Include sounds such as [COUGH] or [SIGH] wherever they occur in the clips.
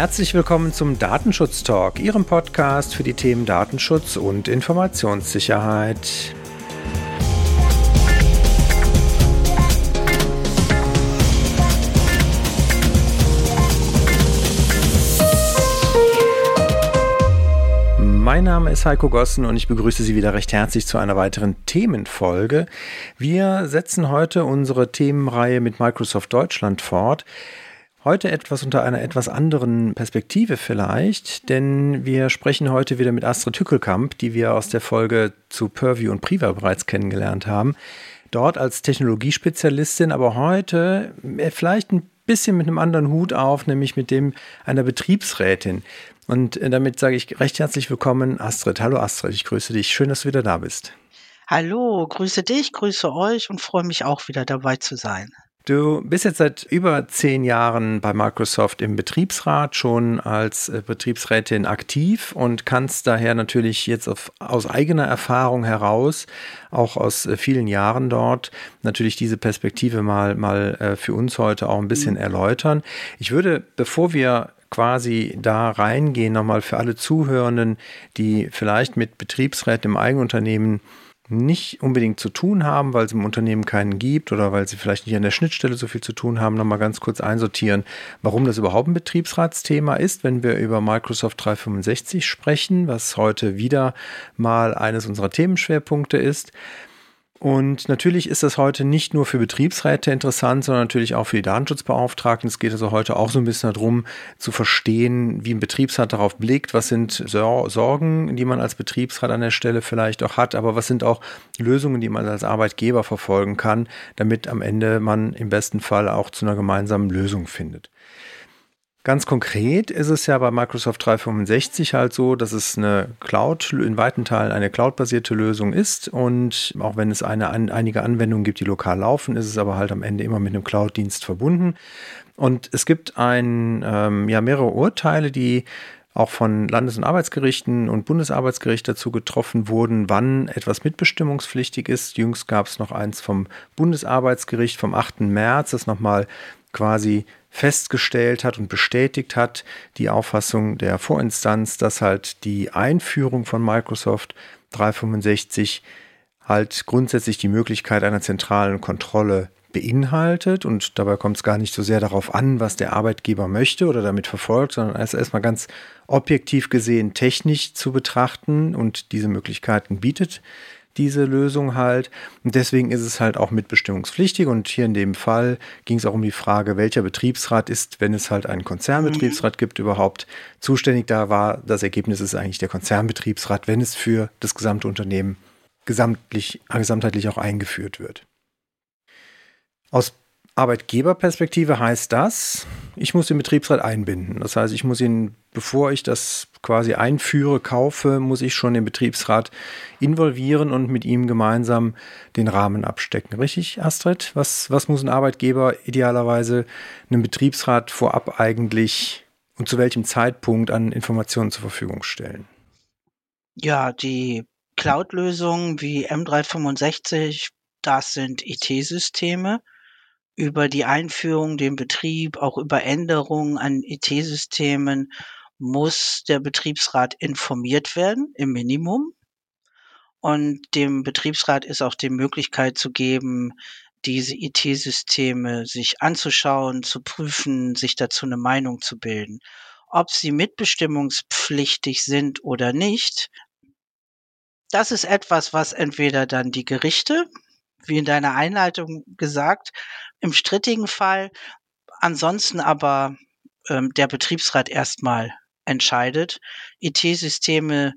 Herzlich willkommen zum Datenschutz Talk, Ihrem Podcast für die Themen Datenschutz und Informationssicherheit. Mein Name ist Heiko Gossen und ich begrüße Sie wieder recht herzlich zu einer weiteren Themenfolge. Wir setzen heute unsere Themenreihe mit Microsoft Deutschland fort. Heute etwas unter einer etwas anderen Perspektive vielleicht, denn wir sprechen heute wieder mit Astrid Hückelkamp, die wir aus der Folge zu Purview und Priva bereits kennengelernt haben. Dort als Technologiespezialistin, aber heute äh, vielleicht ein bisschen mit einem anderen Hut auf, nämlich mit dem einer Betriebsrätin. Und äh, damit sage ich recht herzlich willkommen, Astrid. Hallo Astrid, ich grüße dich. Schön, dass du wieder da bist. Hallo, grüße dich, grüße euch und freue mich auch wieder dabei zu sein. Du bist jetzt seit über zehn Jahren bei Microsoft im Betriebsrat, schon als äh, Betriebsrätin aktiv und kannst daher natürlich jetzt auf, aus eigener Erfahrung heraus, auch aus äh, vielen Jahren dort, natürlich diese Perspektive mal, mal äh, für uns heute auch ein bisschen mhm. erläutern. Ich würde, bevor wir quasi da reingehen, nochmal für alle Zuhörenden, die vielleicht mit Betriebsräten im Eigenunternehmen nicht unbedingt zu tun haben, weil es im Unternehmen keinen gibt oder weil sie vielleicht nicht an der Schnittstelle so viel zu tun haben, nochmal ganz kurz einsortieren, warum das überhaupt ein Betriebsratsthema ist, wenn wir über Microsoft 365 sprechen, was heute wieder mal eines unserer Themenschwerpunkte ist. Und natürlich ist das heute nicht nur für Betriebsräte interessant, sondern natürlich auch für die Datenschutzbeauftragten. Es geht also heute auch so ein bisschen darum zu verstehen, wie ein Betriebsrat darauf blickt, was sind Sorgen, die man als Betriebsrat an der Stelle vielleicht auch hat, aber was sind auch Lösungen, die man als Arbeitgeber verfolgen kann, damit am Ende man im besten Fall auch zu einer gemeinsamen Lösung findet. Ganz konkret ist es ja bei Microsoft 365 halt so, dass es eine Cloud, in weiten Teilen eine Cloud-basierte Lösung ist. Und auch wenn es eine, an, einige Anwendungen gibt, die lokal laufen, ist es aber halt am Ende immer mit einem Cloud-Dienst verbunden. Und es gibt ein, ähm, ja, mehrere Urteile, die auch von Landes- und Arbeitsgerichten und Bundesarbeitsgericht dazu getroffen wurden, wann etwas mitbestimmungspflichtig ist. Jüngst gab es noch eins vom Bundesarbeitsgericht vom 8. März, das nochmal quasi festgestellt hat und bestätigt hat, die Auffassung der Vorinstanz, dass halt die Einführung von Microsoft 365 halt grundsätzlich die Möglichkeit einer zentralen Kontrolle beinhaltet. Und dabei kommt es gar nicht so sehr darauf an, was der Arbeitgeber möchte oder damit verfolgt, sondern es erstmal ganz objektiv gesehen technisch zu betrachten und diese Möglichkeiten bietet diese Lösung halt. Und deswegen ist es halt auch mitbestimmungspflichtig. Und hier in dem Fall ging es auch um die Frage, welcher Betriebsrat ist, wenn es halt einen Konzernbetriebsrat gibt, überhaupt zuständig. Da war das Ergebnis ist eigentlich der Konzernbetriebsrat, wenn es für das gesamte Unternehmen gesamtlich, gesamtheitlich auch eingeführt wird. Aus Arbeitgeberperspektive heißt das, ich muss den Betriebsrat einbinden. Das heißt, ich muss ihn, bevor ich das quasi einführe, kaufe, muss ich schon den Betriebsrat involvieren und mit ihm gemeinsam den Rahmen abstecken. Richtig, Astrid? Was, was muss ein Arbeitgeber idealerweise einem Betriebsrat vorab eigentlich und zu welchem Zeitpunkt an Informationen zur Verfügung stellen? Ja, die Cloud-Lösungen wie M365, das sind IT-Systeme über die Einführung, den Betrieb, auch über Änderungen an IT-Systemen muss der Betriebsrat informiert werden, im Minimum. Und dem Betriebsrat ist auch die Möglichkeit zu geben, diese IT-Systeme sich anzuschauen, zu prüfen, sich dazu eine Meinung zu bilden. Ob sie mitbestimmungspflichtig sind oder nicht, das ist etwas, was entweder dann die Gerichte, wie in deiner Einleitung gesagt, im strittigen Fall, ansonsten aber ähm, der Betriebsrat erstmal entscheidet. IT-Systeme,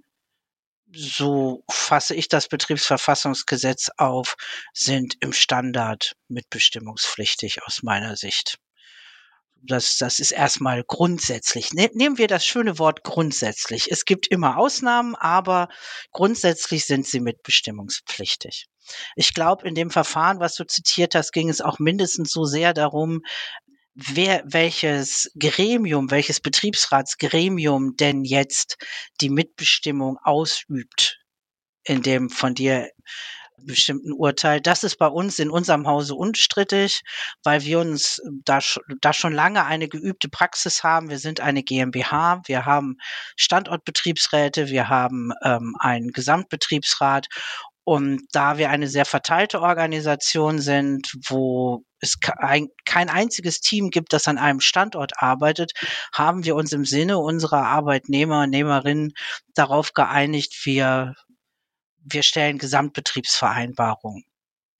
so fasse ich das Betriebsverfassungsgesetz auf, sind im Standard mitbestimmungspflichtig aus meiner Sicht. Das, das ist erstmal grundsätzlich. Ne, nehmen wir das schöne Wort grundsätzlich. Es gibt immer Ausnahmen, aber grundsätzlich sind sie mitbestimmungspflichtig. Ich glaube, in dem Verfahren, was du zitiert hast, ging es auch mindestens so sehr darum, wer, welches Gremium, welches Betriebsratsgremium denn jetzt die Mitbestimmung ausübt in dem von dir bestimmten Urteil. Das ist bei uns in unserem Hause unstrittig, weil wir uns da, da schon lange eine geübte Praxis haben. Wir sind eine GmbH, wir haben Standortbetriebsräte, wir haben ähm, einen Gesamtbetriebsrat und da wir eine sehr verteilte Organisation sind, wo es kein, einziges Team gibt, das an einem Standort arbeitet, haben wir uns im Sinne unserer Arbeitnehmer, Nehmerinnen darauf geeinigt, wir wir stellen Gesamtbetriebsvereinbarungen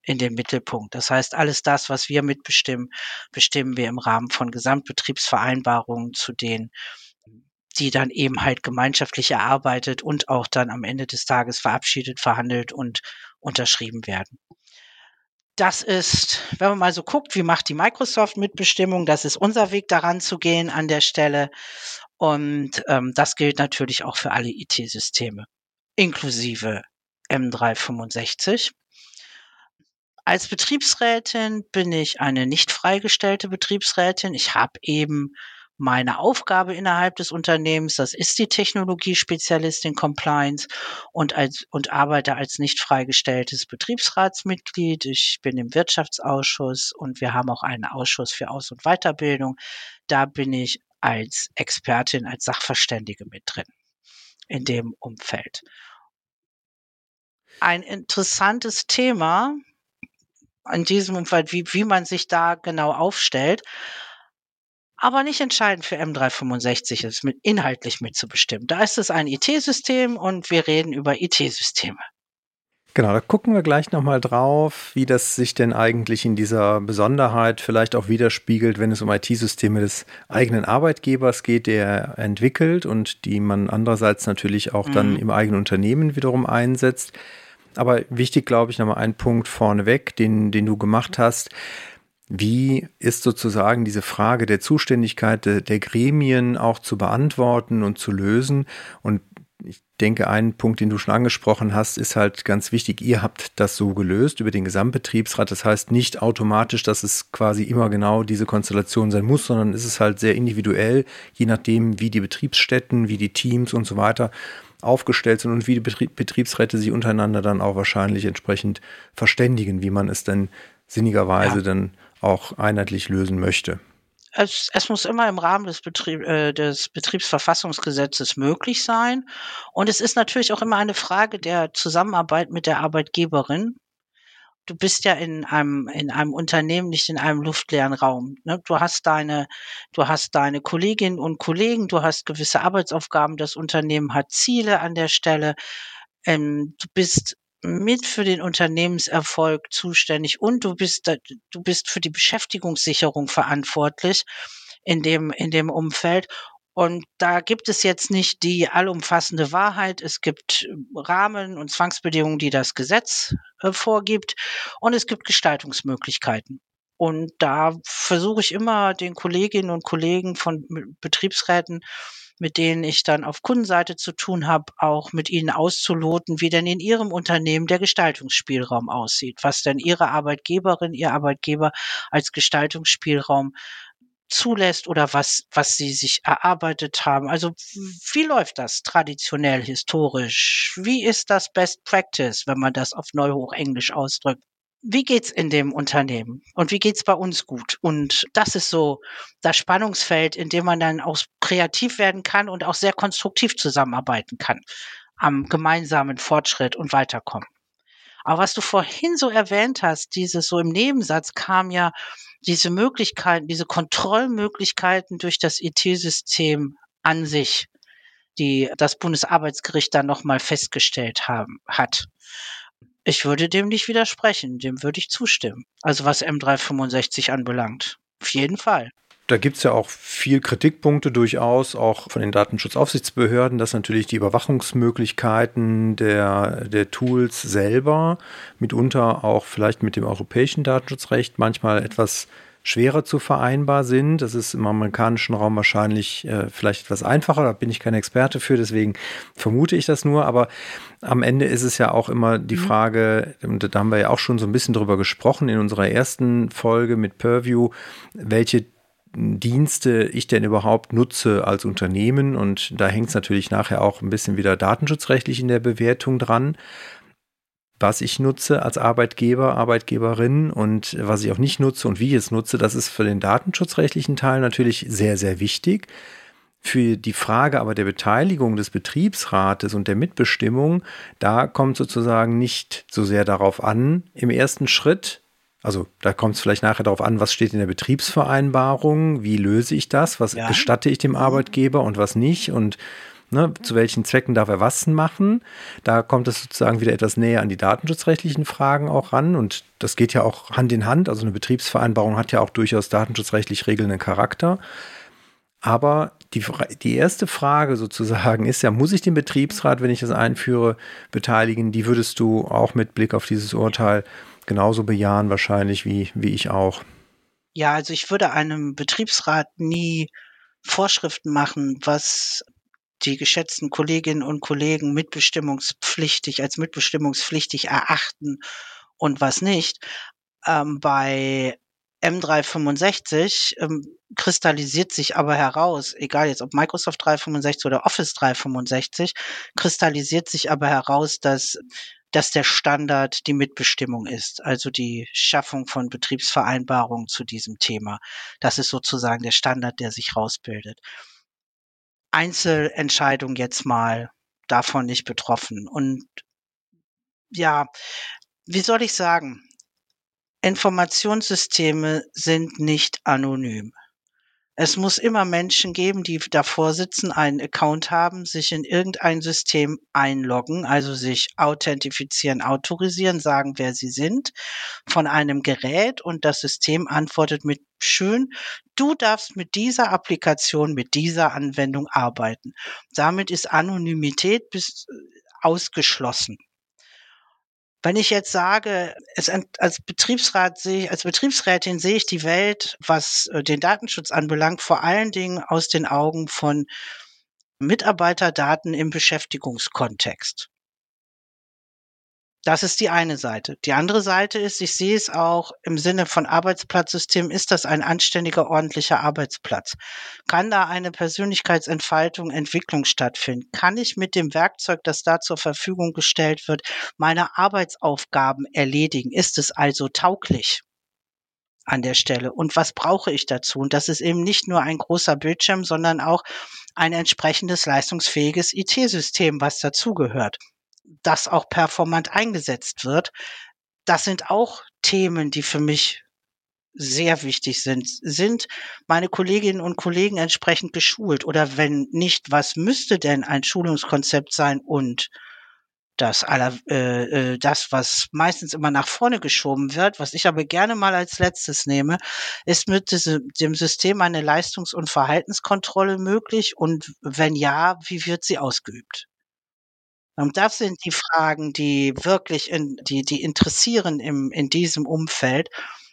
in den Mittelpunkt. Das heißt, alles das, was wir mitbestimmen, bestimmen wir im Rahmen von Gesamtbetriebsvereinbarungen, zu denen die dann eben halt gemeinschaftlich erarbeitet und auch dann am Ende des Tages verabschiedet, verhandelt und unterschrieben werden. Das ist, wenn man mal so guckt, wie macht die Microsoft Mitbestimmung, das ist unser Weg daran zu gehen an der Stelle. Und ähm, das gilt natürlich auch für alle IT-Systeme, inklusive M365. Als Betriebsrätin bin ich eine nicht freigestellte Betriebsrätin. Ich habe eben meine Aufgabe innerhalb des Unternehmens, das ist die Technologiespezialistin Compliance und als und arbeite als nicht freigestelltes Betriebsratsmitglied. Ich bin im Wirtschaftsausschuss und wir haben auch einen Ausschuss für Aus- und Weiterbildung. Da bin ich als Expertin, als Sachverständige mit drin in dem Umfeld ein interessantes Thema in diesem Umfeld, wie, wie man sich da genau aufstellt. Aber nicht entscheidend für M365 ist, mit, inhaltlich mitzubestimmen. Da ist es ein IT-System und wir reden über IT-Systeme. Genau, da gucken wir gleich nochmal drauf, wie das sich denn eigentlich in dieser Besonderheit vielleicht auch widerspiegelt, wenn es um IT-Systeme des eigenen Arbeitgebers geht, der entwickelt und die man andererseits natürlich auch mhm. dann im eigenen Unternehmen wiederum einsetzt. Aber wichtig, glaube ich, nochmal ein Punkt vorneweg, den, den du gemacht hast. Wie ist sozusagen diese Frage der Zuständigkeit der, der Gremien auch zu beantworten und zu lösen? Und ich denke, ein Punkt, den du schon angesprochen hast, ist halt ganz wichtig. Ihr habt das so gelöst über den Gesamtbetriebsrat. Das heißt nicht automatisch, dass es quasi immer genau diese Konstellation sein muss, sondern es ist halt sehr individuell, je nachdem, wie die Betriebsstätten, wie die Teams und so weiter aufgestellt sind und wie die Betrieb, Betriebsräte sich untereinander dann auch wahrscheinlich entsprechend verständigen, wie man es denn sinnigerweise ja. dann auch einheitlich lösen möchte. Es, es, muss immer im Rahmen des, Betrieb, äh, des Betriebsverfassungsgesetzes möglich sein. Und es ist natürlich auch immer eine Frage der Zusammenarbeit mit der Arbeitgeberin du bist ja in einem, in einem Unternehmen, nicht in einem luftleeren Raum. Ne? Du hast deine, du hast deine Kolleginnen und Kollegen, du hast gewisse Arbeitsaufgaben, das Unternehmen hat Ziele an der Stelle. Ähm, du bist mit für den Unternehmenserfolg zuständig und du bist, du bist für die Beschäftigungssicherung verantwortlich in dem, in dem Umfeld. Und da gibt es jetzt nicht die allumfassende Wahrheit. Es gibt Rahmen und Zwangsbedingungen, die das Gesetz äh, vorgibt. Und es gibt Gestaltungsmöglichkeiten. Und da versuche ich immer den Kolleginnen und Kollegen von Betriebsräten, mit denen ich dann auf Kundenseite zu tun habe, auch mit ihnen auszuloten, wie denn in ihrem Unternehmen der Gestaltungsspielraum aussieht, was denn ihre Arbeitgeberin, ihr Arbeitgeber als Gestaltungsspielraum zulässt oder was, was sie sich erarbeitet haben. Also wie läuft das traditionell historisch? Wie ist das Best Practice, wenn man das auf Neuhochenglisch ausdrückt? Wie geht's in dem Unternehmen und wie geht's bei uns gut? Und das ist so das Spannungsfeld, in dem man dann auch kreativ werden kann und auch sehr konstruktiv zusammenarbeiten kann am gemeinsamen Fortschritt und Weiterkommen. Aber was du vorhin so erwähnt hast, dieses so im Nebensatz kam ja, diese Möglichkeiten, diese Kontrollmöglichkeiten durch das IT-System an sich, die das Bundesarbeitsgericht dann nochmal festgestellt haben, hat. Ich würde dem nicht widersprechen, dem würde ich zustimmen. Also was M365 anbelangt. Auf jeden Fall. Da gibt es ja auch viel Kritikpunkte durchaus, auch von den Datenschutzaufsichtsbehörden, dass natürlich die Überwachungsmöglichkeiten der, der Tools selber mitunter auch vielleicht mit dem europäischen Datenschutzrecht manchmal etwas schwerer zu vereinbar sind. Das ist im amerikanischen Raum wahrscheinlich äh, vielleicht etwas einfacher, da bin ich kein Experte für, deswegen vermute ich das nur. Aber am Ende ist es ja auch immer die mhm. Frage, und da haben wir ja auch schon so ein bisschen drüber gesprochen in unserer ersten Folge mit Purview, welche Dienste ich denn überhaupt nutze als Unternehmen. Und da hängt es natürlich nachher auch ein bisschen wieder datenschutzrechtlich in der Bewertung dran. Was ich nutze als Arbeitgeber, Arbeitgeberin und was ich auch nicht nutze und wie ich es nutze, das ist für den datenschutzrechtlichen Teil natürlich sehr, sehr wichtig. Für die Frage aber der Beteiligung des Betriebsrates und der Mitbestimmung, da kommt sozusagen nicht so sehr darauf an, im ersten Schritt, also da kommt es vielleicht nachher darauf an, was steht in der Betriebsvereinbarung, wie löse ich das, was ja. gestatte ich dem. Arbeitgeber und was nicht und Ne, zu welchen Zwecken darf er was machen? Da kommt es sozusagen wieder etwas näher an die datenschutzrechtlichen Fragen auch ran. Und das geht ja auch Hand in Hand. Also eine Betriebsvereinbarung hat ja auch durchaus datenschutzrechtlich regelnden Charakter. Aber die, die erste Frage sozusagen ist ja, muss ich den Betriebsrat, wenn ich das einführe, beteiligen? Die würdest du auch mit Blick auf dieses Urteil genauso bejahen, wahrscheinlich wie, wie ich auch. Ja, also ich würde einem Betriebsrat nie Vorschriften machen, was die geschätzten Kolleginnen und Kollegen mitbestimmungspflichtig als mitbestimmungspflichtig erachten und was nicht. Ähm, bei M365 ähm, kristallisiert sich aber heraus, egal jetzt ob Microsoft 365 oder Office 365, kristallisiert sich aber heraus, dass dass der Standard die Mitbestimmung ist, also die Schaffung von Betriebsvereinbarungen zu diesem Thema. Das ist sozusagen der Standard, der sich rausbildet. Einzelentscheidung jetzt mal davon nicht betroffen. Und ja, wie soll ich sagen? Informationssysteme sind nicht anonym. Es muss immer Menschen geben, die davor sitzen, einen Account haben, sich in irgendein System einloggen, also sich authentifizieren, autorisieren, sagen, wer sie sind, von einem Gerät und das System antwortet mit schön, du darfst mit dieser Applikation, mit dieser Anwendung arbeiten. Damit ist Anonymität bis äh, ausgeschlossen. Wenn ich jetzt sage, als Betriebsrat sehe ich, als Betriebsrätin sehe ich die Welt, was äh, den Datenschutz anbelangt, vor allen Dingen aus den Augen von Mitarbeiterdaten im Beschäftigungskontext. Das ist die eine Seite. Die andere Seite ist, ich sehe es auch im Sinne von Arbeitsplatzsystem, ist das ein anständiger, ordentlicher Arbeitsplatz? Kann da eine Persönlichkeitsentfaltung, Entwicklung stattfinden? Kann ich mit dem Werkzeug, das da zur Verfügung gestellt wird, meine Arbeitsaufgaben erledigen? Ist es also tauglich? an der Stelle. Und was brauche ich dazu? Und das ist eben nicht nur ein großer Bildschirm, sondern auch ein entsprechendes leistungsfähiges IT-System, was dazugehört das auch performant eingesetzt wird. Das sind auch Themen, die für mich sehr wichtig sind. Sind meine Kolleginnen und Kollegen entsprechend geschult? Oder wenn nicht, was müsste denn ein Schulungskonzept sein und das aller, äh, äh, das, was meistens immer nach vorne geschoben wird, was ich aber gerne mal als letztes nehme, ist mit dem System eine Leistungs- und Verhaltenskontrolle möglich? Und wenn ja, wie wird sie ausgeübt? Und das sind die Fragen, die wirklich in, die, die interessieren im, in diesem Umfeld.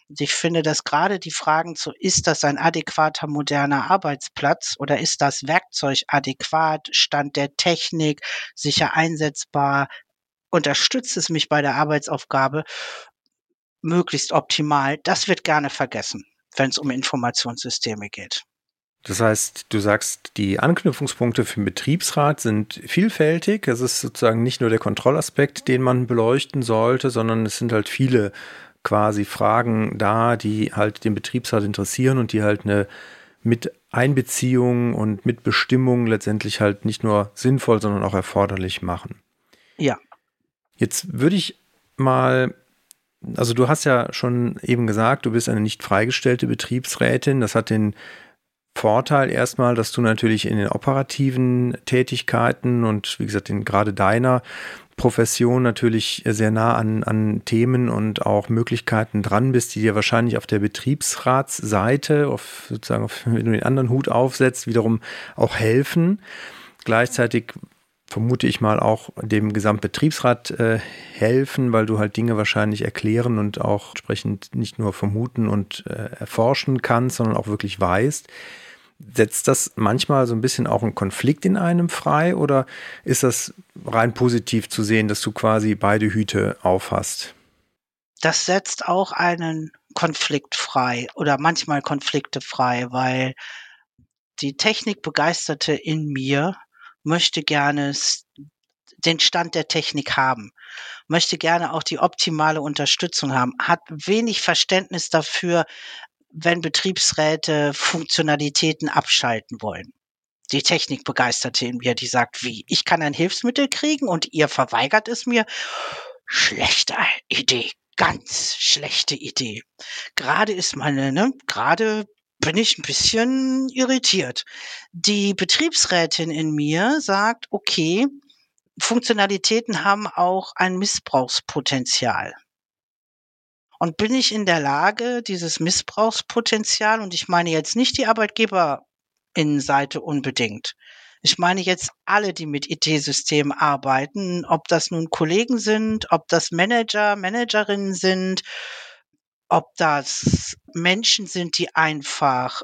Und ich finde, dass gerade die Fragen zu, ist das ein adäquater moderner Arbeitsplatz oder ist das Werkzeug adäquat, Stand der Technik, sicher einsetzbar, unterstützt es mich bei der Arbeitsaufgabe, möglichst optimal, das wird gerne vergessen, wenn es um Informationssysteme geht. Das heißt, du sagst, die Anknüpfungspunkte für den Betriebsrat sind vielfältig. Es ist sozusagen nicht nur der Kontrollaspekt, den man beleuchten sollte, sondern es sind halt viele quasi Fragen da, die halt den Betriebsrat interessieren und die halt eine mit Einbeziehung und Mitbestimmung letztendlich halt nicht nur sinnvoll, sondern auch erforderlich machen. Ja. Jetzt würde ich mal also du hast ja schon eben gesagt, du bist eine nicht freigestellte Betriebsrätin. Das hat den Vorteil erstmal, dass du natürlich in den operativen Tätigkeiten und wie gesagt, in gerade deiner Profession natürlich sehr nah an, an Themen und auch Möglichkeiten dran bist, die dir wahrscheinlich auf der Betriebsratsseite, auf sozusagen, auf, wenn du den anderen Hut aufsetzt, wiederum auch helfen. Gleichzeitig vermute ich mal auch dem Gesamtbetriebsrat äh, helfen, weil du halt Dinge wahrscheinlich erklären und auch entsprechend nicht nur vermuten und äh, erforschen kannst, sondern auch wirklich weißt. Setzt das manchmal so ein bisschen auch einen Konflikt in einem frei oder ist das rein positiv zu sehen, dass du quasi beide Hüte aufhast? Das setzt auch einen Konflikt frei oder manchmal Konflikte frei, weil die Technikbegeisterte in mir möchte gerne den Stand der Technik haben, möchte gerne auch die optimale Unterstützung haben, hat wenig Verständnis dafür, wenn Betriebsräte Funktionalitäten abschalten wollen. Die Technikbegeisterte in mir, die sagt, wie, ich kann ein Hilfsmittel kriegen und ihr verweigert es mir. Schlechte Idee, ganz schlechte Idee. Gerade ist meine, ne, gerade bin ich ein bisschen irritiert. Die Betriebsrätin in mir sagt, okay, Funktionalitäten haben auch ein Missbrauchspotenzial. Und bin ich in der Lage, dieses Missbrauchspotenzial, und ich meine jetzt nicht die Arbeitgeberinnenseite unbedingt, ich meine jetzt alle, die mit IT-Systemen arbeiten, ob das nun Kollegen sind, ob das Manager, Managerinnen sind, ob das Menschen sind, die einfach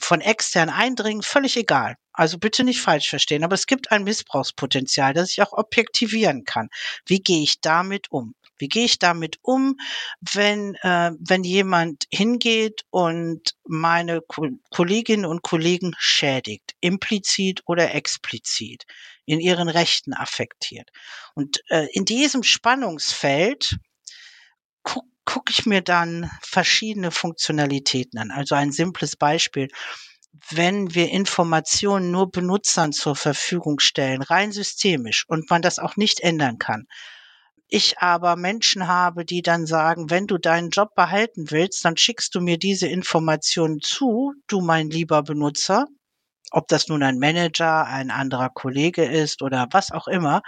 von extern eindringen, völlig egal. Also bitte nicht falsch verstehen, aber es gibt ein Missbrauchspotenzial, das ich auch objektivieren kann. Wie gehe ich damit um? Wie gehe ich damit um, wenn, äh, wenn jemand hingeht und meine Ko Kolleginnen und Kollegen schädigt, implizit oder explizit, in ihren Rechten affektiert? Und äh, in diesem Spannungsfeld gucke ich mir dann verschiedene Funktionalitäten an. Also ein simples Beispiel. Wenn wir Informationen nur Benutzern zur Verfügung stellen, rein systemisch, und man das auch nicht ändern kann, ich aber Menschen habe, die dann sagen, wenn du deinen Job behalten willst, dann schickst du mir diese Informationen zu, du mein lieber Benutzer, ob das nun ein Manager, ein anderer Kollege ist oder was auch immer,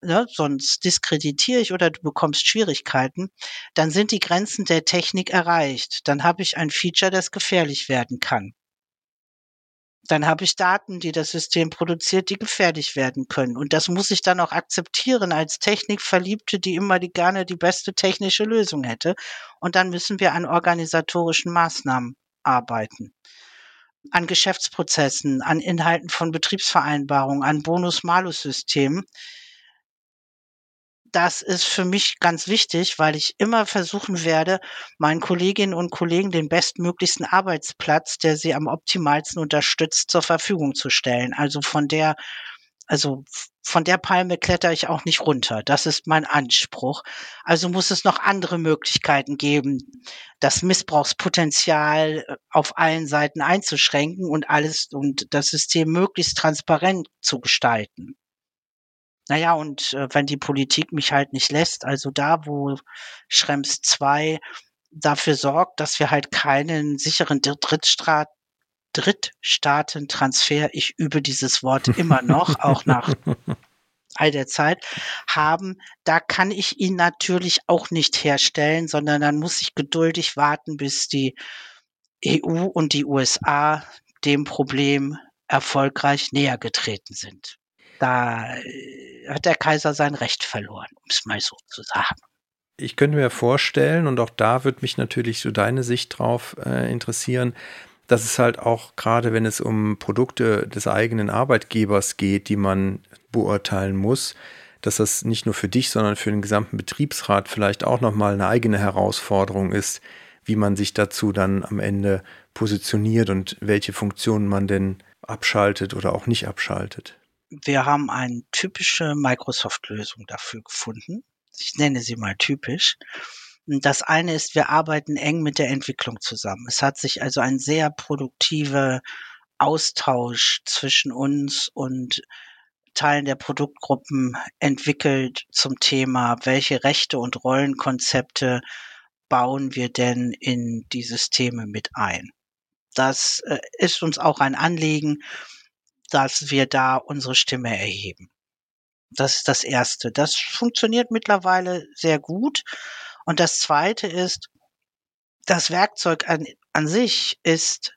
ne, sonst diskreditiere ich oder du bekommst Schwierigkeiten, dann sind die Grenzen der Technik erreicht. Dann habe ich ein Feature, das gefährlich werden kann. Dann habe ich Daten, die das System produziert, die gefährlich werden können. Und das muss ich dann auch akzeptieren als Technikverliebte, die immer die, gerne die beste technische Lösung hätte. Und dann müssen wir an organisatorischen Maßnahmen arbeiten an Geschäftsprozessen, an Inhalten von Betriebsvereinbarungen, an Bonus-Malus-Systemen. Das ist für mich ganz wichtig, weil ich immer versuchen werde, meinen Kolleginnen und Kollegen den bestmöglichsten Arbeitsplatz, der sie am optimalsten unterstützt, zur Verfügung zu stellen. Also von der also von der Palme kletter ich auch nicht runter. Das ist mein Anspruch. Also muss es noch andere Möglichkeiten geben, das Missbrauchspotenzial äh, auf allen Seiten einzuschränken und alles und das System möglichst transparent zu gestalten. Naja, und äh, wenn die Politik mich halt nicht lässt, also da, wo Schrems 2 dafür sorgt, dass wir halt keinen sicheren Drittstaat Drittstaatentransfer, ich übe dieses Wort [LAUGHS] immer noch, auch nach all der Zeit, haben, da kann ich ihn natürlich auch nicht herstellen, sondern dann muss ich geduldig warten, bis die EU und die USA dem Problem erfolgreich näher getreten sind. Da äh, hat der Kaiser sein Recht verloren, um es mal so zu sagen. Ich könnte mir vorstellen, und auch da würde mich natürlich so deine Sicht drauf äh, interessieren, dass es halt auch gerade, wenn es um Produkte des eigenen Arbeitgebers geht, die man beurteilen muss, dass das nicht nur für dich, sondern für den gesamten Betriebsrat vielleicht auch nochmal eine eigene Herausforderung ist, wie man sich dazu dann am Ende positioniert und welche Funktionen man denn abschaltet oder auch nicht abschaltet. Wir haben eine typische Microsoft-Lösung dafür gefunden. Ich nenne sie mal typisch. Das eine ist, wir arbeiten eng mit der Entwicklung zusammen. Es hat sich also ein sehr produktiver Austausch zwischen uns und Teilen der Produktgruppen entwickelt zum Thema, welche Rechte und Rollenkonzepte bauen wir denn in die Systeme mit ein. Das äh, ist uns auch ein Anliegen, dass wir da unsere Stimme erheben. Das ist das Erste. Das funktioniert mittlerweile sehr gut. Und das Zweite ist, das Werkzeug an, an sich ist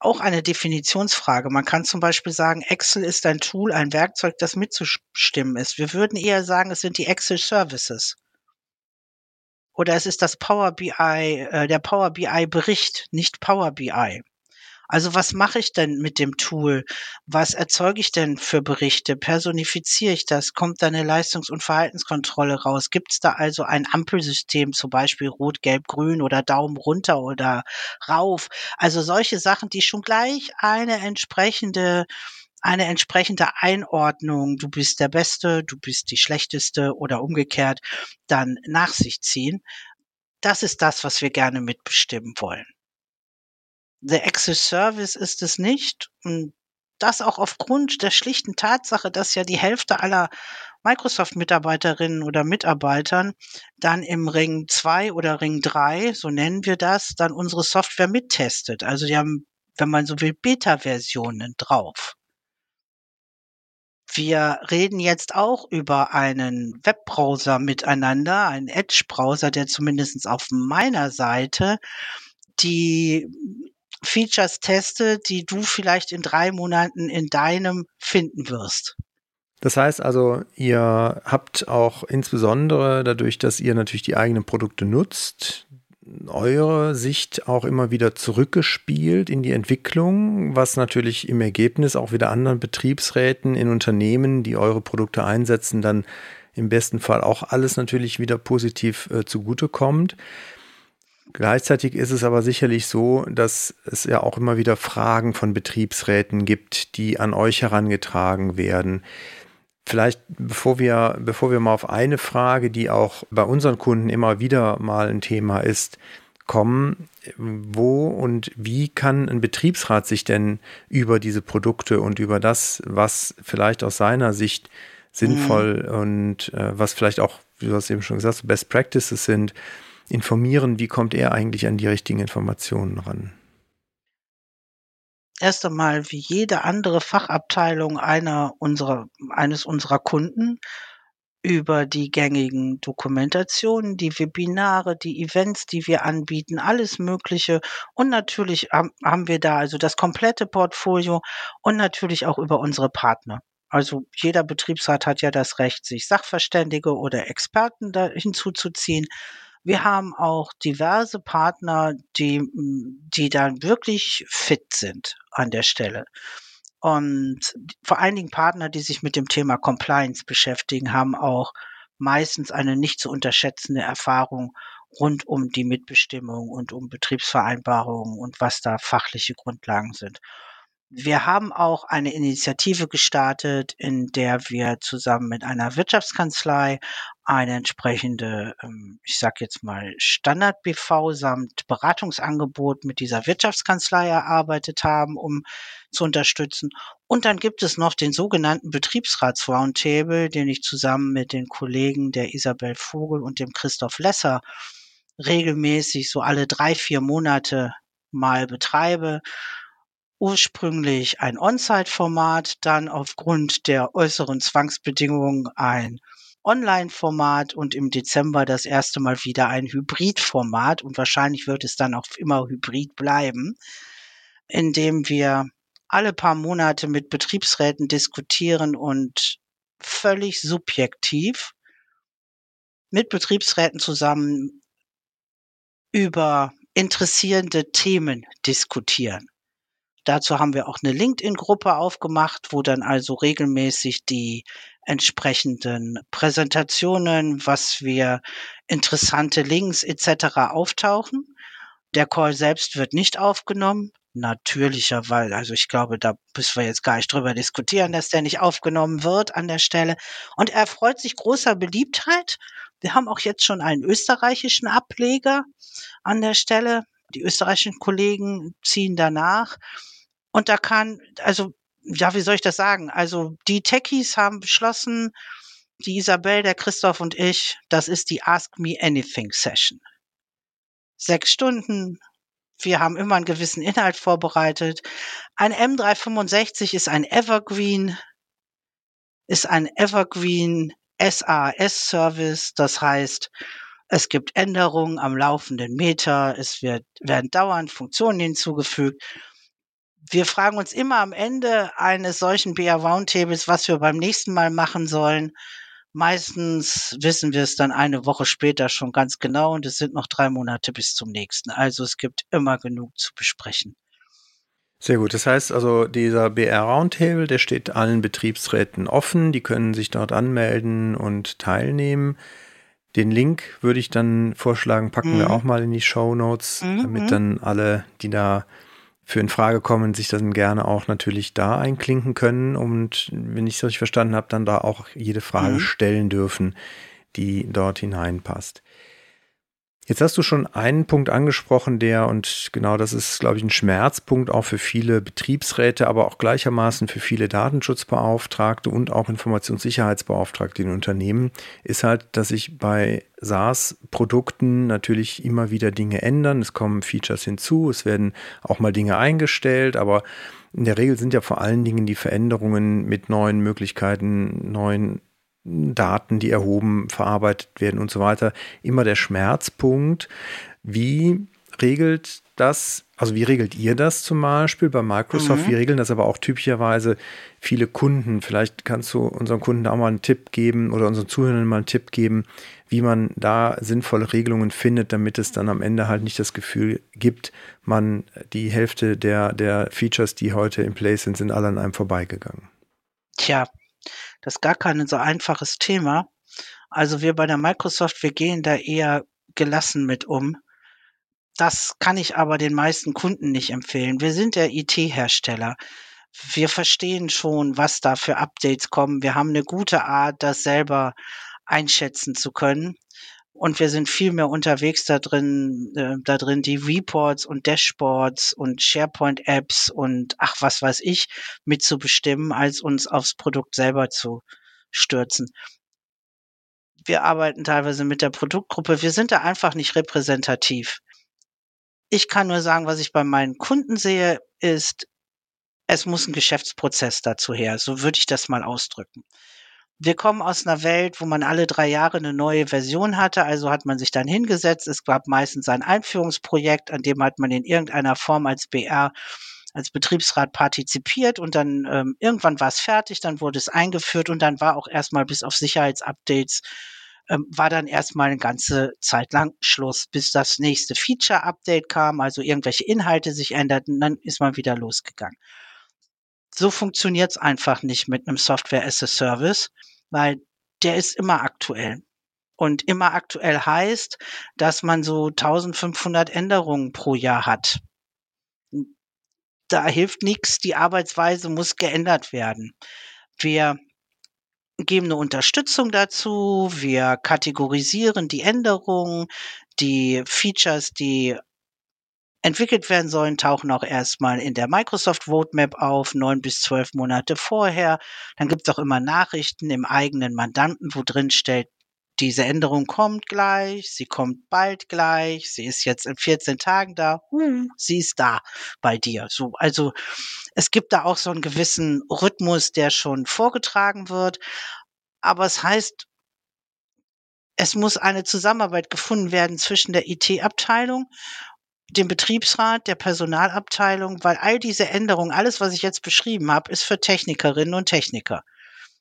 auch eine Definitionsfrage. Man kann zum Beispiel sagen, Excel ist ein Tool, ein Werkzeug, das mitzustimmen ist. Wir würden eher sagen, es sind die Excel Services. Oder es ist das Power BI, äh, der Power BI Bericht, nicht Power BI. Also was mache ich denn mit dem Tool? Was erzeuge ich denn für Berichte? Personifiziere ich das? Kommt da eine Leistungs- und Verhaltenskontrolle raus? Gibt es da also ein Ampelsystem, zum Beispiel Rot, Gelb, Grün oder Daumen runter oder rauf? Also solche Sachen, die schon gleich eine entsprechende eine entsprechende Einordnung, du bist der Beste, du bist die Schlechteste oder umgekehrt, dann nach sich ziehen. Das ist das, was wir gerne mitbestimmen wollen. The Access Service ist es nicht. Und das auch aufgrund der schlichten Tatsache, dass ja die Hälfte aller Microsoft-Mitarbeiterinnen oder Mitarbeitern dann im Ring 2 oder Ring 3, so nennen wir das, dann unsere Software mittestet. Also die haben, wenn man so will, Beta-Versionen drauf. Wir reden jetzt auch über einen Webbrowser miteinander, einen Edge-Browser, der zumindest auf meiner Seite die Features testet, die du vielleicht in drei Monaten in deinem finden wirst. Das heißt also, ihr habt auch insbesondere dadurch, dass ihr natürlich die eigenen Produkte nutzt, eure Sicht auch immer wieder zurückgespielt in die Entwicklung, was natürlich im Ergebnis auch wieder anderen Betriebsräten in Unternehmen, die eure Produkte einsetzen, dann im besten Fall auch alles natürlich wieder positiv äh, zugutekommt. Gleichzeitig ist es aber sicherlich so, dass es ja auch immer wieder Fragen von Betriebsräten gibt, die an euch herangetragen werden. Vielleicht, bevor wir, bevor wir mal auf eine Frage, die auch bei unseren Kunden immer wieder mal ein Thema ist, kommen, wo und wie kann ein Betriebsrat sich denn über diese Produkte und über das, was vielleicht aus seiner Sicht sinnvoll mhm. und äh, was vielleicht auch, wie du hast eben schon gesagt, Best Practices sind, informieren? Wie kommt er eigentlich an die richtigen Informationen ran? erst einmal wie jede andere Fachabteilung einer unserer, eines unserer Kunden über die gängigen Dokumentationen, die Webinare, die Events, die wir anbieten, alles Mögliche. Und natürlich haben wir da also das komplette Portfolio und natürlich auch über unsere Partner. Also jeder Betriebsrat hat ja das Recht, sich Sachverständige oder Experten da hinzuzuziehen. Wir haben auch diverse Partner, die, die dann wirklich fit sind an der Stelle. Und vor allen Dingen Partner, die sich mit dem Thema Compliance beschäftigen, haben auch meistens eine nicht zu unterschätzende Erfahrung rund um die Mitbestimmung und um Betriebsvereinbarungen und was da fachliche Grundlagen sind. Wir haben auch eine Initiative gestartet, in der wir zusammen mit einer Wirtschaftskanzlei eine entsprechende, ähm, ich sage jetzt mal, Standard-BV samt Beratungsangebot mit dieser Wirtschaftskanzlei erarbeitet haben, um zu unterstützen. Und dann gibt es noch den sogenannten Betriebsrats-Roundtable, den ich zusammen mit den Kollegen der Isabel Vogel und dem Christoph Lesser regelmäßig so alle drei, vier Monate mal betreibe ursprünglich ein On-Site-Format, dann aufgrund der äußeren Zwangsbedingungen ein Online-Format und im Dezember das erste Mal wieder ein Hybrid-Format und wahrscheinlich wird es dann auch immer Hybrid bleiben, indem wir alle paar Monate mit Betriebsräten diskutieren und völlig subjektiv mit Betriebsräten zusammen über interessierende Themen diskutieren. Dazu haben wir auch eine LinkedIn-Gruppe aufgemacht, wo dann also regelmäßig die entsprechenden Präsentationen, was wir interessante Links etc. auftauchen. Der Call selbst wird nicht aufgenommen. Natürlicherweise, also ich glaube, da müssen wir jetzt gar nicht drüber diskutieren, dass der nicht aufgenommen wird an der Stelle. Und er freut sich großer Beliebtheit. Wir haben auch jetzt schon einen österreichischen Ableger an der Stelle. Die österreichischen Kollegen ziehen danach. Und da kann, also, ja, wie soll ich das sagen? Also, die Techies haben beschlossen, die Isabel, der Christoph und ich, das ist die Ask Me Anything Session. Sechs Stunden. Wir haben immer einen gewissen Inhalt vorbereitet. Ein M365 ist ein Evergreen, ist ein Evergreen SAS-Service. Das heißt, es gibt Änderungen am laufenden Meter. Es wird, werden dauernd Funktionen hinzugefügt wir fragen uns immer am Ende eines solchen BR Roundtables, was wir beim nächsten Mal machen sollen. Meistens wissen wir es dann eine Woche später schon ganz genau und es sind noch drei Monate bis zum nächsten. Also es gibt immer genug zu besprechen. Sehr gut. Das heißt also, dieser BR Roundtable, der steht allen Betriebsräten offen. Die können sich dort anmelden und teilnehmen. Den Link würde ich dann vorschlagen, packen mhm. wir auch mal in die Show Notes, mhm. damit dann alle, die da für in Frage kommen, sich dann gerne auch natürlich da einklinken können und wenn ich es richtig verstanden habe, dann da auch jede Frage mhm. stellen dürfen, die dort hineinpasst. Jetzt hast du schon einen Punkt angesprochen, der, und genau das ist, glaube ich, ein Schmerzpunkt auch für viele Betriebsräte, aber auch gleichermaßen für viele Datenschutzbeauftragte und auch Informationssicherheitsbeauftragte in Unternehmen, ist halt, dass sich bei SaaS-Produkten natürlich immer wieder Dinge ändern. Es kommen Features hinzu, es werden auch mal Dinge eingestellt, aber in der Regel sind ja vor allen Dingen die Veränderungen mit neuen Möglichkeiten, neuen Daten, die erhoben, verarbeitet werden und so weiter, immer der Schmerzpunkt. Wie regelt das, also wie regelt ihr das zum Beispiel bei Microsoft? Mhm. Wie regeln das aber auch typischerweise viele Kunden? Vielleicht kannst du unseren Kunden auch mal einen Tipp geben oder unseren Zuhörern mal einen Tipp geben, wie man da sinnvolle Regelungen findet, damit es dann am Ende halt nicht das Gefühl gibt, man die Hälfte der, der Features, die heute in place sind, sind alle an einem vorbeigegangen. Tja, das ist gar kein so einfaches Thema. Also wir bei der Microsoft, wir gehen da eher gelassen mit um. Das kann ich aber den meisten Kunden nicht empfehlen. Wir sind der IT-Hersteller. Wir verstehen schon, was da für Updates kommen. Wir haben eine gute Art, das selber einschätzen zu können und wir sind viel mehr unterwegs da drin, äh, da drin die Reports und Dashboards und SharePoint-Apps und ach was weiß ich mitzubestimmen, als uns aufs Produkt selber zu stürzen. Wir arbeiten teilweise mit der Produktgruppe. Wir sind da einfach nicht repräsentativ. Ich kann nur sagen, was ich bei meinen Kunden sehe, ist, es muss ein Geschäftsprozess dazu her. So würde ich das mal ausdrücken wir kommen aus einer Welt, wo man alle drei Jahre eine neue Version hatte, also hat man sich dann hingesetzt. Es gab meistens ein Einführungsprojekt, an dem hat man in irgendeiner Form als BR, als Betriebsrat partizipiert und dann ähm, irgendwann war es fertig, dann wurde es eingeführt und dann war auch erstmal bis auf Sicherheitsupdates ähm, war dann erstmal eine ganze Zeit lang Schluss, bis das nächste Feature-Update kam, also irgendwelche Inhalte sich änderten, dann ist man wieder losgegangen so funktioniert's einfach nicht mit einem Software as a Service, weil der ist immer aktuell. Und immer aktuell heißt, dass man so 1500 Änderungen pro Jahr hat. Da hilft nichts, die Arbeitsweise muss geändert werden. Wir geben eine Unterstützung dazu, wir kategorisieren die Änderungen, die Features, die entwickelt werden sollen, tauchen auch erstmal in der Microsoft Roadmap auf, neun bis zwölf Monate vorher. Dann gibt es auch immer Nachrichten im eigenen Mandanten, wo drin steht, diese Änderung kommt gleich, sie kommt bald gleich, sie ist jetzt in 14 Tagen da, uh, sie ist da bei dir. So, also es gibt da auch so einen gewissen Rhythmus, der schon vorgetragen wird. Aber es heißt, es muss eine Zusammenarbeit gefunden werden zwischen der IT-Abteilung dem Betriebsrat, der Personalabteilung, weil all diese Änderungen, alles, was ich jetzt beschrieben habe, ist für Technikerinnen und Techniker.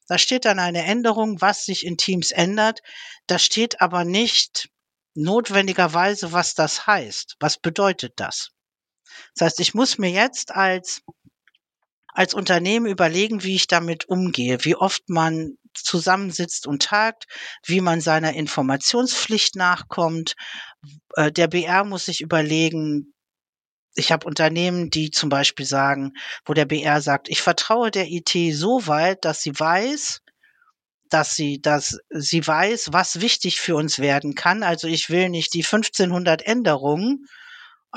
Da steht dann eine Änderung, was sich in Teams ändert. Da steht aber nicht notwendigerweise, was das heißt. Was bedeutet das? Das heißt, ich muss mir jetzt als als Unternehmen überlegen, wie ich damit umgehe, wie oft man zusammensitzt und tagt, wie man seiner Informationspflicht nachkommt. Äh, der BR muss sich überlegen, ich habe Unternehmen, die zum Beispiel sagen, wo der BR sagt, ich vertraue der IT so weit, dass sie weiß, dass sie, dass sie weiß, was wichtig für uns werden kann. Also ich will nicht die 1500 Änderungen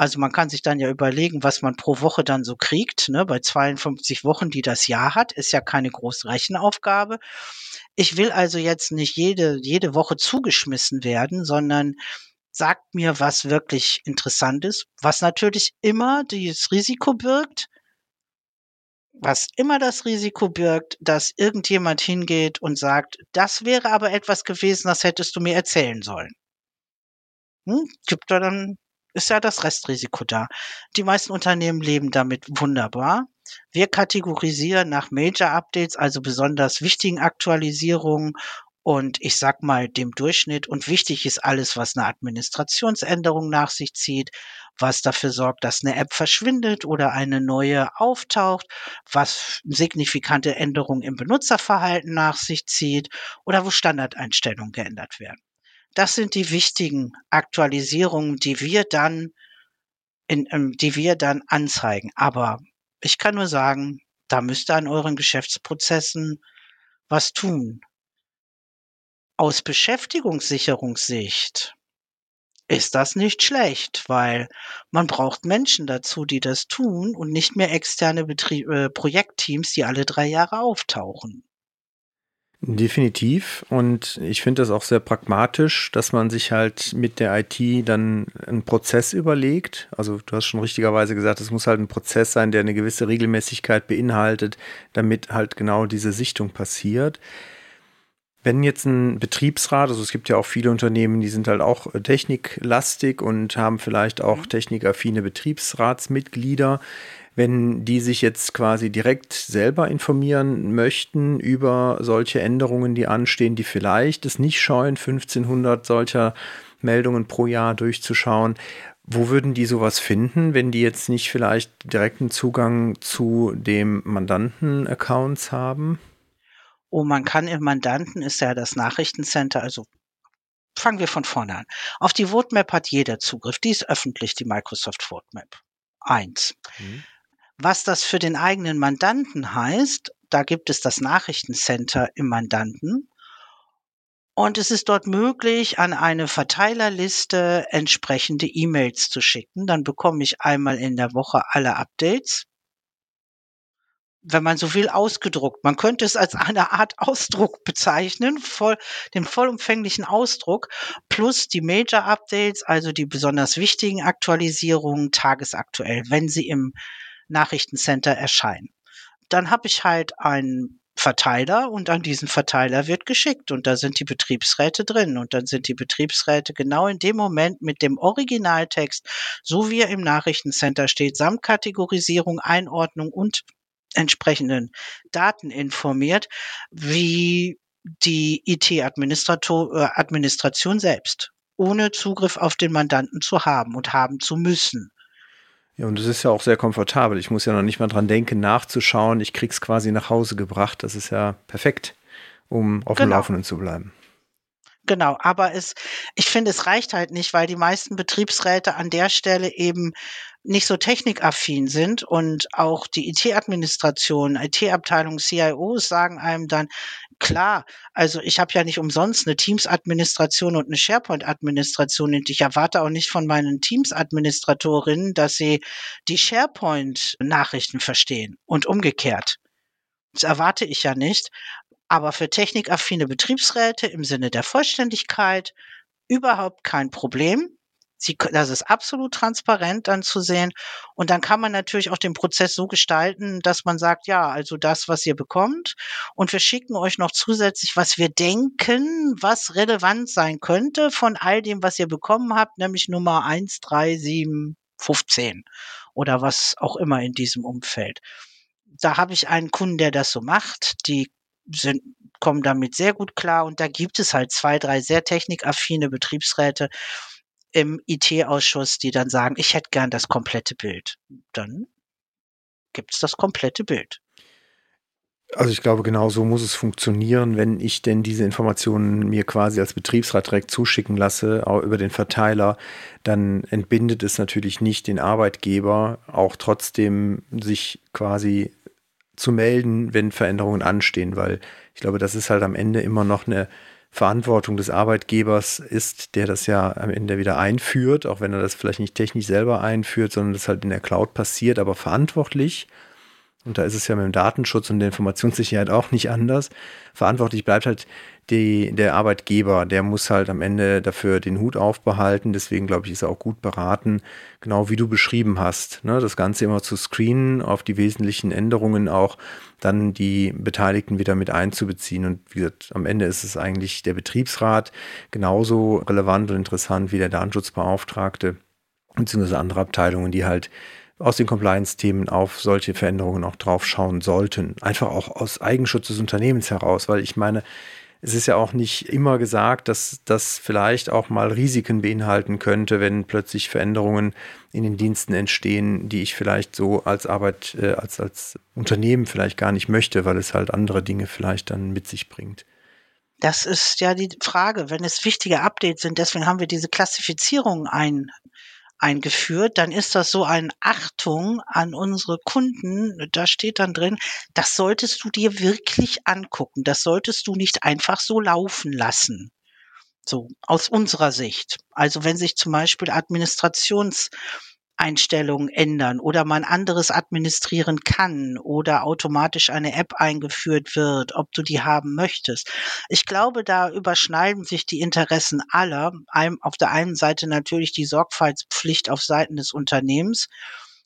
also man kann sich dann ja überlegen, was man pro Woche dann so kriegt. Ne? Bei 52 Wochen, die das Jahr hat, ist ja keine große Rechenaufgabe. Ich will also jetzt nicht jede, jede Woche zugeschmissen werden, sondern sagt mir, was wirklich interessant ist, was natürlich immer dieses Risiko birgt, was immer das Risiko birgt, dass irgendjemand hingeht und sagt, das wäre aber etwas gewesen, das hättest du mir erzählen sollen. Hm? Gibt da dann ist ja das Restrisiko da. Die meisten Unternehmen leben damit wunderbar. Wir kategorisieren nach Major Updates, also besonders wichtigen Aktualisierungen und ich sag mal dem Durchschnitt. Und wichtig ist alles, was eine Administrationsänderung nach sich zieht, was dafür sorgt, dass eine App verschwindet oder eine neue auftaucht, was signifikante Änderungen im Benutzerverhalten nach sich zieht oder wo Standardeinstellungen geändert werden. Das sind die wichtigen Aktualisierungen, die wir dann in, ähm, die wir dann anzeigen. Aber ich kann nur sagen, da müsst ihr an euren Geschäftsprozessen was tun. Aus Beschäftigungssicherungssicht ist das nicht schlecht, weil man braucht Menschen dazu, die das tun und nicht mehr externe Betrieb, äh, Projektteams, die alle drei Jahre auftauchen. Definitiv. Und ich finde das auch sehr pragmatisch, dass man sich halt mit der IT dann einen Prozess überlegt. Also du hast schon richtigerweise gesagt, es muss halt ein Prozess sein, der eine gewisse Regelmäßigkeit beinhaltet, damit halt genau diese Sichtung passiert. Wenn jetzt ein Betriebsrat, also es gibt ja auch viele Unternehmen, die sind halt auch techniklastig und haben vielleicht auch mhm. technikaffine Betriebsratsmitglieder, wenn die sich jetzt quasi direkt selber informieren möchten über solche Änderungen, die anstehen, die vielleicht es nicht scheuen, 1500 solcher Meldungen pro Jahr durchzuschauen. Wo würden die sowas finden, wenn die jetzt nicht vielleicht direkten Zugang zu dem Mandanten-Accounts haben? Oh, man kann im Mandanten ist ja das Nachrichtencenter, also fangen wir von vorne an. Auf die Votemap hat jeder Zugriff. Die ist öffentlich, die Microsoft Votemap. Eins. Mhm. Was das für den eigenen Mandanten heißt, da gibt es das Nachrichtencenter im Mandanten. Und es ist dort möglich, an eine Verteilerliste entsprechende E-Mails zu schicken. Dann bekomme ich einmal in der Woche alle Updates wenn man so will, ausgedruckt. Man könnte es als eine Art Ausdruck bezeichnen, voll, den vollumfänglichen Ausdruck, plus die Major Updates, also die besonders wichtigen Aktualisierungen tagesaktuell, wenn sie im Nachrichtencenter erscheinen. Dann habe ich halt einen Verteiler und an diesen Verteiler wird geschickt und da sind die Betriebsräte drin und dann sind die Betriebsräte genau in dem Moment mit dem Originaltext, so wie er im Nachrichtencenter steht, samt Kategorisierung, Einordnung und entsprechenden Daten informiert, wie die IT-Administration äh, selbst, ohne Zugriff auf den Mandanten zu haben und haben zu müssen. Ja, und es ist ja auch sehr komfortabel. Ich muss ja noch nicht mal dran denken, nachzuschauen. Ich krieg's quasi nach Hause gebracht. Das ist ja perfekt, um auf genau. dem Laufenden zu bleiben. Genau, aber es, ich finde, es reicht halt nicht, weil die meisten Betriebsräte an der Stelle eben nicht so technikaffin sind und auch die IT-Administration, IT-Abteilung, CIOs sagen einem dann, klar, also ich habe ja nicht umsonst eine Teams-Administration und eine SharePoint-Administration und ich erwarte auch nicht von meinen Teams-Administratorinnen, dass sie die SharePoint-Nachrichten verstehen und umgekehrt. Das erwarte ich ja nicht. Aber für technikaffine Betriebsräte im Sinne der Vollständigkeit überhaupt kein Problem. Sie, das ist absolut transparent dann zu sehen. Und dann kann man natürlich auch den Prozess so gestalten, dass man sagt, ja, also das, was ihr bekommt. Und wir schicken euch noch zusätzlich, was wir denken, was relevant sein könnte von all dem, was ihr bekommen habt, nämlich Nummer 1, 3, 7, 15 oder was auch immer in diesem Umfeld. Da habe ich einen Kunden, der das so macht. Die sind, kommen damit sehr gut klar. Und da gibt es halt zwei, drei sehr technikaffine Betriebsräte, im IT-Ausschuss, die dann sagen, ich hätte gern das komplette Bild. Dann gibt es das komplette Bild. Also ich glaube, genau so muss es funktionieren, wenn ich denn diese Informationen mir quasi als Betriebsrat direkt zuschicken lasse, auch über den Verteiler, dann entbindet es natürlich nicht den Arbeitgeber, auch trotzdem sich quasi zu melden, wenn Veränderungen anstehen, weil ich glaube, das ist halt am Ende immer noch eine Verantwortung des Arbeitgebers ist, der das ja am Ende wieder einführt, auch wenn er das vielleicht nicht technisch selber einführt, sondern das halt in der Cloud passiert, aber verantwortlich. Und da ist es ja mit dem Datenschutz und der Informationssicherheit auch nicht anders. Verantwortlich bleibt halt die, der Arbeitgeber, der muss halt am Ende dafür den Hut aufbehalten. Deswegen glaube ich, ist er auch gut beraten, genau wie du beschrieben hast. Ne? Das Ganze immer zu screenen, auf die wesentlichen Änderungen auch dann die Beteiligten wieder mit einzubeziehen. Und wie gesagt, am Ende ist es eigentlich der Betriebsrat genauso relevant und interessant wie der Datenschutzbeauftragte beziehungsweise andere Abteilungen, die halt aus den Compliance-Themen auf solche Veränderungen auch drauf schauen sollten. Einfach auch aus Eigenschutz des Unternehmens heraus, weil ich meine, es ist ja auch nicht immer gesagt, dass das vielleicht auch mal Risiken beinhalten könnte, wenn plötzlich Veränderungen in den Diensten entstehen, die ich vielleicht so als Arbeit, äh, als, als Unternehmen vielleicht gar nicht möchte, weil es halt andere Dinge vielleicht dann mit sich bringt. Das ist ja die Frage, wenn es wichtige Updates sind, deswegen haben wir diese Klassifizierung ein, eingeführt, dann ist das so eine Achtung an unsere Kunden. Da steht dann drin, das solltest du dir wirklich angucken. Das solltest du nicht einfach so laufen lassen. So, aus unserer Sicht. Also wenn sich zum Beispiel Administrations Einstellungen ändern oder man anderes administrieren kann oder automatisch eine App eingeführt wird, ob du die haben möchtest. Ich glaube, da überschneiden sich die Interessen aller. Auf der einen Seite natürlich die Sorgfaltspflicht auf Seiten des Unternehmens,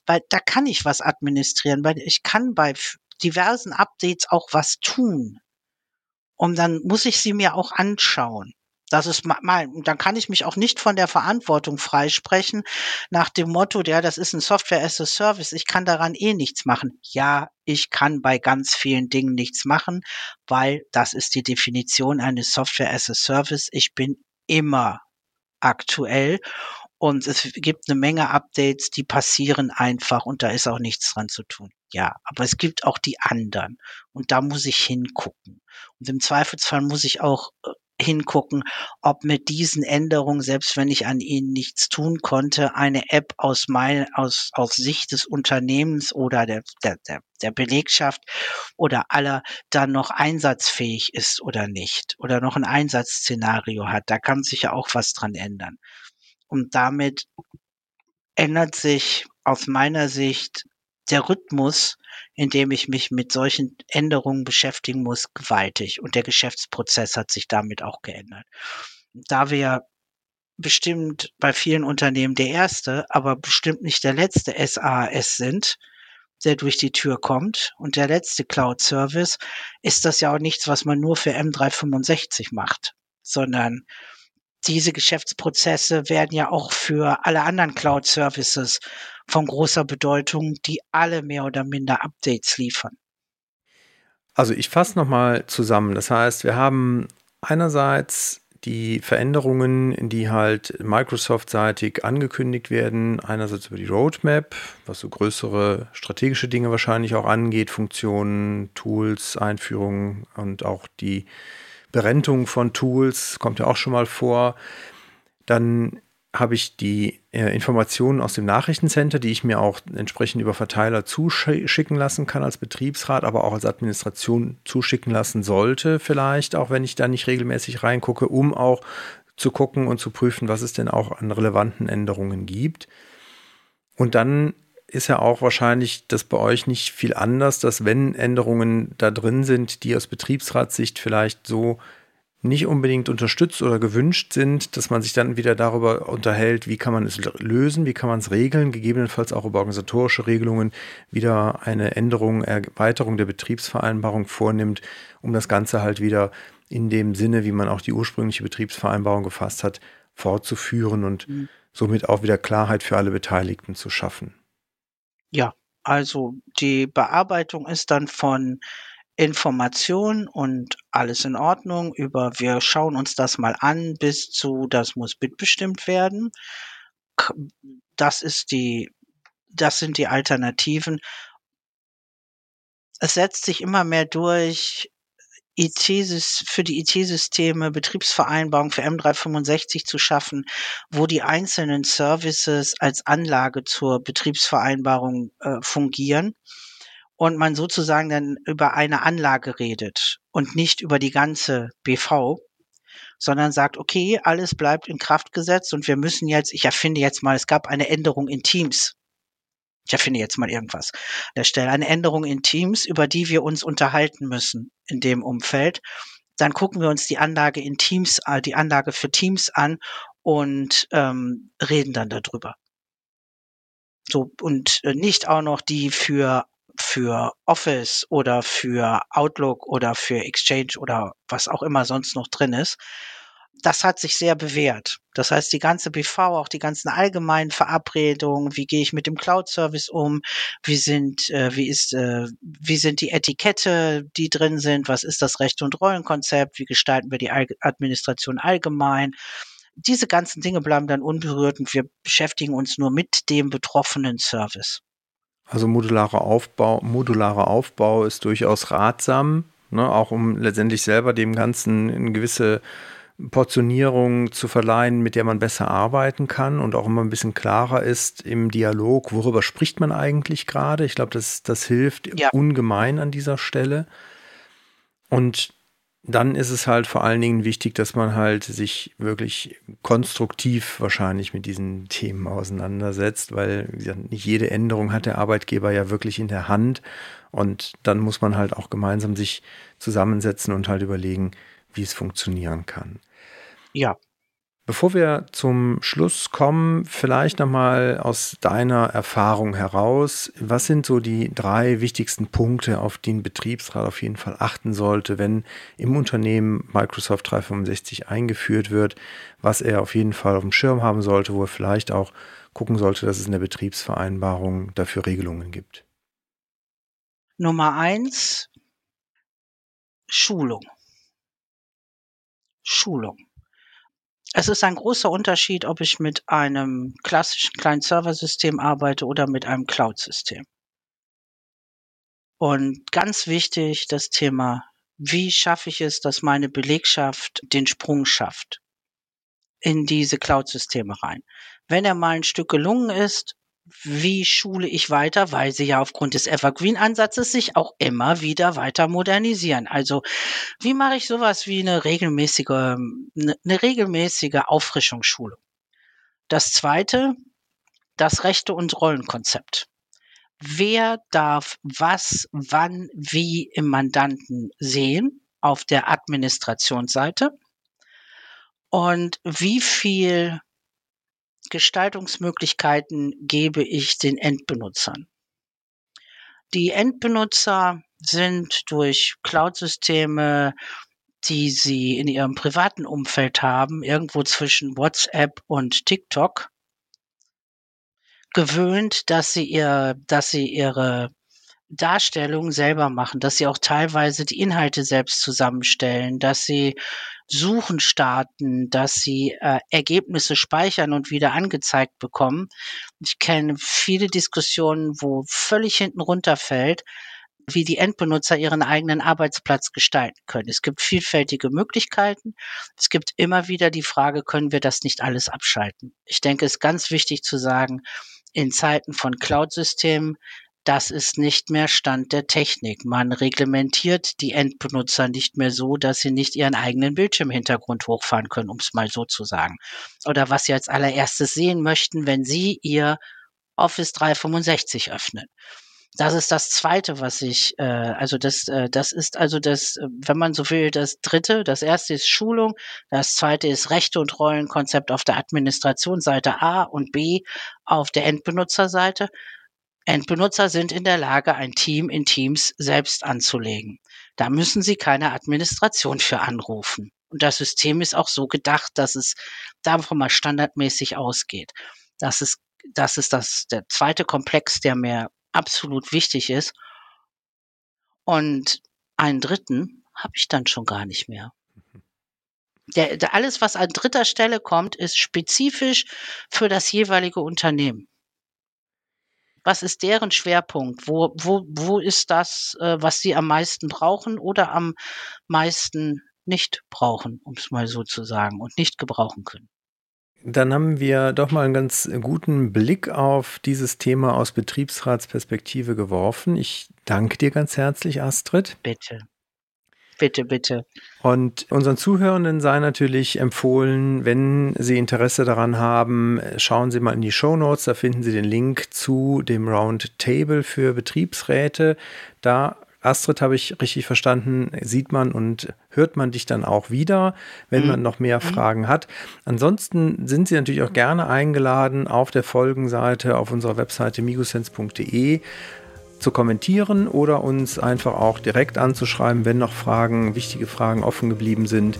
weil da kann ich was administrieren, weil ich kann bei diversen Updates auch was tun. Und dann muss ich sie mir auch anschauen. Das ist mal, dann kann ich mich auch nicht von der Verantwortung freisprechen nach dem Motto, ja, das ist ein Software as a Service, ich kann daran eh nichts machen. Ja, ich kann bei ganz vielen Dingen nichts machen, weil das ist die Definition eines Software as a Service. Ich bin immer aktuell und es gibt eine Menge Updates, die passieren einfach und da ist auch nichts dran zu tun. Ja, aber es gibt auch die anderen und da muss ich hingucken. Und im Zweifelsfall muss ich auch äh, hingucken, ob mit diesen Änderungen, selbst wenn ich an ihnen nichts tun konnte, eine App aus mein, aus, aus Sicht des Unternehmens oder der, der, der, der Belegschaft oder aller dann noch einsatzfähig ist oder nicht oder noch ein Einsatzszenario hat. Da kann sich ja auch was dran ändern. Und damit ändert sich aus meiner Sicht der Rhythmus, in dem ich mich mit solchen Änderungen beschäftigen muss, gewaltig. Und der Geschäftsprozess hat sich damit auch geändert. Da wir bestimmt bei vielen Unternehmen der erste, aber bestimmt nicht der letzte SAS sind, der durch die Tür kommt und der letzte Cloud-Service, ist das ja auch nichts, was man nur für M365 macht, sondern diese Geschäftsprozesse werden ja auch für alle anderen Cloud-Services von großer Bedeutung, die alle mehr oder minder Updates liefern. Also ich fasse nochmal zusammen. Das heißt, wir haben einerseits die Veränderungen, die halt Microsoft-seitig angekündigt werden, einerseits über die Roadmap, was so größere strategische Dinge wahrscheinlich auch angeht, Funktionen, Tools, Einführungen und auch die Berentung von Tools kommt ja auch schon mal vor. Dann habe ich die äh, Informationen aus dem Nachrichtencenter, die ich mir auch entsprechend über Verteiler zuschicken lassen kann als Betriebsrat, aber auch als Administration zuschicken lassen sollte, vielleicht, auch wenn ich da nicht regelmäßig reingucke, um auch zu gucken und zu prüfen, was es denn auch an relevanten Änderungen gibt. Und dann ist ja auch wahrscheinlich das bei euch nicht viel anders, dass wenn Änderungen da drin sind, die aus Betriebsratssicht vielleicht so nicht unbedingt unterstützt oder gewünscht sind, dass man sich dann wieder darüber unterhält, wie kann man es lösen, wie kann man es regeln, gegebenenfalls auch über organisatorische Regelungen wieder eine Änderung, Erweiterung der Betriebsvereinbarung vornimmt, um das Ganze halt wieder in dem Sinne, wie man auch die ursprüngliche Betriebsvereinbarung gefasst hat, fortzuführen und mhm. somit auch wieder Klarheit für alle Beteiligten zu schaffen. Ja, also die Bearbeitung ist dann von Information und alles in Ordnung über wir schauen uns das mal an bis zu das muss mitbestimmt werden. Das ist die das sind die Alternativen. Es setzt sich immer mehr durch, IT für die IT-Systeme Betriebsvereinbarung für M365 zu schaffen, wo die einzelnen Services als Anlage zur Betriebsvereinbarung äh, fungieren und man sozusagen dann über eine Anlage redet und nicht über die ganze BV, sondern sagt, okay, alles bleibt in Kraft gesetzt und wir müssen jetzt, ich erfinde jetzt mal, es gab eine Änderung in Teams ich erfinde jetzt mal irgendwas der Stelle, eine Änderung in Teams, über die wir uns unterhalten müssen in dem Umfeld. Dann gucken wir uns die Anlage in Teams, äh, die Anlage für Teams an und ähm, reden dann darüber. So, und äh, nicht auch noch die für für Office oder für Outlook oder für Exchange oder was auch immer sonst noch drin ist, das hat sich sehr bewährt. Das heißt, die ganze BV, auch die ganzen allgemeinen Verabredungen, wie gehe ich mit dem Cloud-Service um, wie sind, äh, wie ist, äh, wie sind die Etikette, die drin sind, was ist das Recht- und Rollenkonzept, wie gestalten wir die Administration allgemein. Diese ganzen Dinge bleiben dann unberührt und wir beschäftigen uns nur mit dem betroffenen Service. Also modularer Aufbau, modularer Aufbau ist durchaus ratsam, ne, auch um letztendlich selber dem Ganzen eine gewisse Portionierung zu verleihen, mit der man besser arbeiten kann und auch immer ein bisschen klarer ist im Dialog, worüber spricht man eigentlich gerade. Ich glaube, das, das hilft ja. ungemein an dieser Stelle. Und dann ist es halt vor allen Dingen wichtig, dass man halt sich wirklich konstruktiv wahrscheinlich mit diesen Themen auseinandersetzt, weil nicht jede Änderung hat der Arbeitgeber ja wirklich in der Hand. Und dann muss man halt auch gemeinsam sich zusammensetzen und halt überlegen, wie es funktionieren kann. Ja, Bevor wir zum Schluss kommen, vielleicht nochmal aus deiner Erfahrung heraus, was sind so die drei wichtigsten Punkte, auf die ein Betriebsrat auf jeden Fall achten sollte, wenn im Unternehmen Microsoft 365 eingeführt wird, was er auf jeden Fall auf dem Schirm haben sollte, wo er vielleicht auch gucken sollte, dass es in der Betriebsvereinbarung dafür Regelungen gibt? Nummer eins, Schulung. Schulung. Es ist ein großer Unterschied, ob ich mit einem klassischen Client-Server-System arbeite oder mit einem Cloud-System. Und ganz wichtig das Thema, wie schaffe ich es, dass meine Belegschaft den Sprung schafft in diese Cloud-Systeme rein. Wenn er mal ein Stück gelungen ist, wie schule ich weiter, weil sie ja aufgrund des Evergreen-Ansatzes sich auch immer wieder weiter modernisieren. Also wie mache ich sowas wie eine regelmäßige, eine, eine regelmäßige Auffrischungsschulung? Das zweite, das Rechte- und Rollenkonzept. Wer darf was, wann, wie im Mandanten sehen auf der Administrationsseite? Und wie viel Gestaltungsmöglichkeiten gebe ich den Endbenutzern? Die Endbenutzer sind durch Cloud-Systeme, die sie in ihrem privaten Umfeld haben, irgendwo zwischen WhatsApp und TikTok, gewöhnt, dass sie ihr, dass sie ihre Darstellung selber machen, dass sie auch teilweise die Inhalte selbst zusammenstellen, dass sie Suchen starten, dass sie äh, Ergebnisse speichern und wieder angezeigt bekommen. Ich kenne viele Diskussionen, wo völlig hinten runterfällt, wie die Endbenutzer ihren eigenen Arbeitsplatz gestalten können. Es gibt vielfältige Möglichkeiten. Es gibt immer wieder die Frage, können wir das nicht alles abschalten? Ich denke, es ist ganz wichtig zu sagen, in Zeiten von Cloud-Systemen das ist nicht mehr Stand der Technik. Man reglementiert die Endbenutzer nicht mehr so, dass sie nicht ihren eigenen Bildschirmhintergrund hochfahren können, um es mal so zu sagen. Oder was sie als allererstes sehen möchten, wenn sie ihr Office 365 öffnen. Das ist das Zweite, was ich, äh, also das, äh, das ist also das, äh, wenn man so will, das Dritte. Das Erste ist Schulung, das Zweite ist Rechte und Rollenkonzept auf der Administrationsseite A und B auf der Endbenutzerseite. Endbenutzer sind in der Lage, ein Team in Teams selbst anzulegen. Da müssen sie keine Administration für anrufen. Und das System ist auch so gedacht, dass es davon mal standardmäßig ausgeht. Das ist, das ist das, der zweite Komplex, der mir absolut wichtig ist. Und einen dritten habe ich dann schon gar nicht mehr. Der, der, alles, was an dritter Stelle kommt, ist spezifisch für das jeweilige Unternehmen was ist deren Schwerpunkt? Wo, wo, wo ist das, äh, was sie am meisten brauchen oder am meisten nicht brauchen, um es mal so zu sagen, und nicht gebrauchen können? Dann haben wir doch mal einen ganz guten Blick auf dieses Thema aus Betriebsratsperspektive geworfen. Ich danke dir ganz herzlich, Astrid. Bitte. Bitte, bitte. Und unseren Zuhörenden sei natürlich empfohlen, wenn Sie Interesse daran haben, schauen Sie mal in die Show Notes, da finden Sie den Link zu dem Roundtable für Betriebsräte. Da Astrid, habe ich richtig verstanden, sieht man und hört man dich dann auch wieder, wenn mhm. man noch mehr mhm. Fragen hat. Ansonsten sind Sie natürlich auch gerne eingeladen, auf der Folgenseite auf unserer Webseite migosense.de zu kommentieren oder uns einfach auch direkt anzuschreiben, wenn noch Fragen, wichtige Fragen offen geblieben sind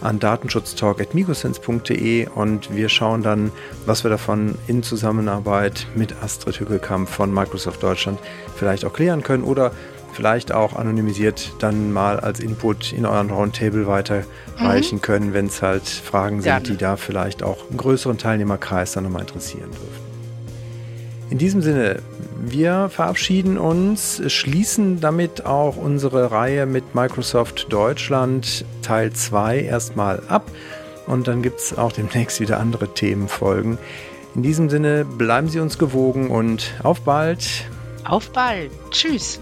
an datenschutztalk.migosense.de und wir schauen dann, was wir davon in Zusammenarbeit mit Astrid Hückelkamp von Microsoft Deutschland vielleicht auch klären können oder vielleicht auch anonymisiert dann mal als Input in euren Roundtable weiterreichen mhm. können, wenn es halt Fragen sind, Gerne. die da vielleicht auch einen größeren Teilnehmerkreis dann nochmal interessieren dürfen. In diesem Sinne wir verabschieden uns, schließen damit auch unsere Reihe mit Microsoft Deutschland Teil 2 erstmal ab und dann gibt es auch demnächst wieder andere Themenfolgen. In diesem Sinne bleiben Sie uns gewogen und auf bald. Auf bald. Tschüss.